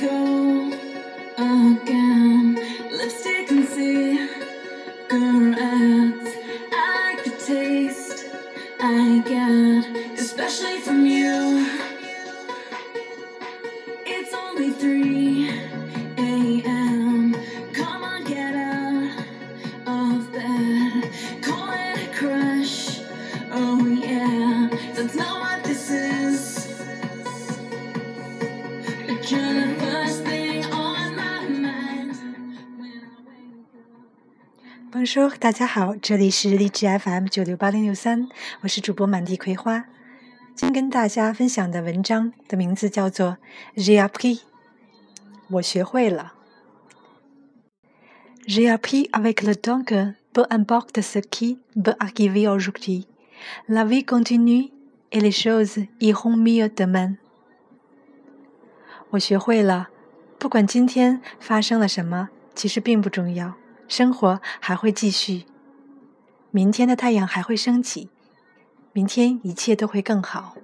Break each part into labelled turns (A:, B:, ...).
A: go again. Lipstick and cigarettes. I could taste, I get, especially from you. It's only 3 up.
B: Bonjour，大家好，这里是荔枝 FM 九六八零六三，我是主播满地葵花。今天跟大家分享的文章的名字叫做《J'ai appris》，我学会了。J'ai appris avec le temps que, peu importe ce qui peut arriver aujourd'hui, la vie continue et les choses iront mieux demain。我学会了，不管今天发生了什么，其实并不重要，生活还会继续，明天的太阳还会升起，明天一切都会更好。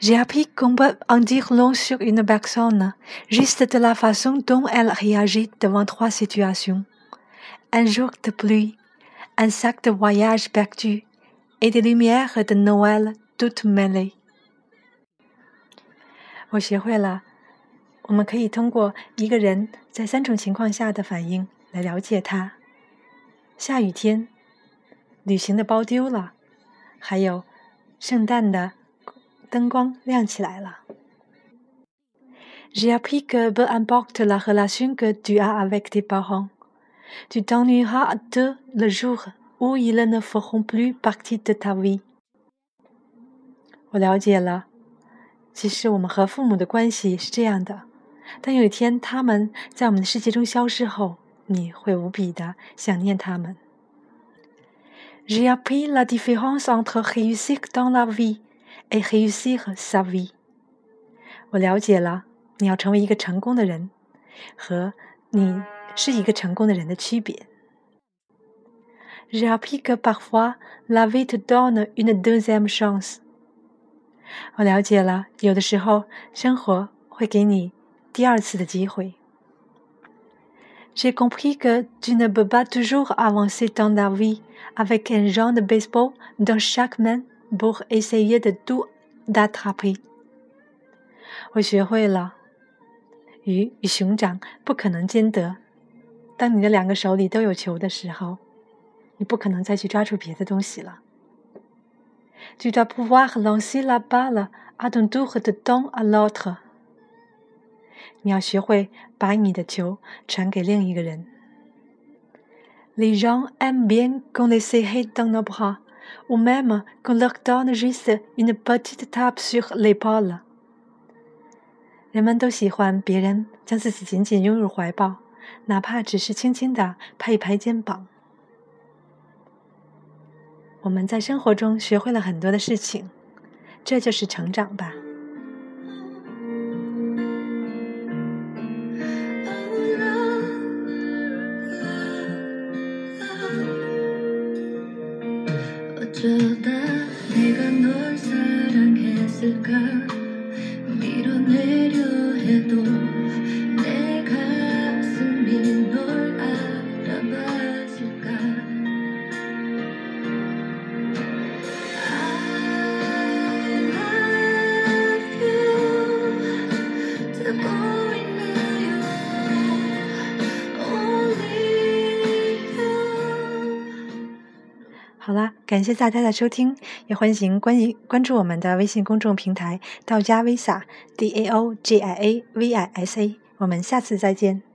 B: J'ai appris qu'on peut en dire long sur une personne juste de la façon dont elle réagit devant trois situations. Un jour de pluie, un sac de voyage perdu et des lumières de Noël toutes mêlées. 我学会了，我们可以通过一个人在三种情况下的反应来了解他：下雨天、旅行的包丢了，还有圣诞的灯光亮起来了。J'ai appris que peu importe la relation que tu as avec tes parents, tu t'ennuieras d'eux le jour où ils ne feront plus partie de ta vie. 我了解了，其实我们和父母的关系是这样的：当有一天他们在我们的世界中消失后，你会无比的想念他们。J'ai appris la différence entre réussir dans la vie et réussir sa vie。我了解了你要成为一个成功的人和你是一个成功的人的区别。J'ai appris que parfois la vie te donne une deuxième chance。我了解了，有的时候生活会给你第二次的机会。J'ai compris que tu ne peux pas toujours avancer dans la vie avec un genre de baseball dans chaque main pour essayer de tout attraper。我学会了，鱼与熊掌不可能兼得。当你的两个手里都有球的时候，你不可能再去抓住别的东西了。Tu dois pouvoir lancer la balle à ton tour de temps à l'autre。你要学会把你的球传给另一个人。Les gens aiment bien qu'on les serre dans nos bras, ou même qu'on leur donne juste une petite tape sur l'épaule。人们都喜欢别人将自己紧紧拥入怀抱，哪怕只是轻轻地拍一拍肩膀。我们在生活中学会了很多的事情，这就是成长吧。啦，感谢大家的收听，也欢迎关于关注我们的微信公众平台“道家 Visa D A O G I A V I S A”。我们下次再见。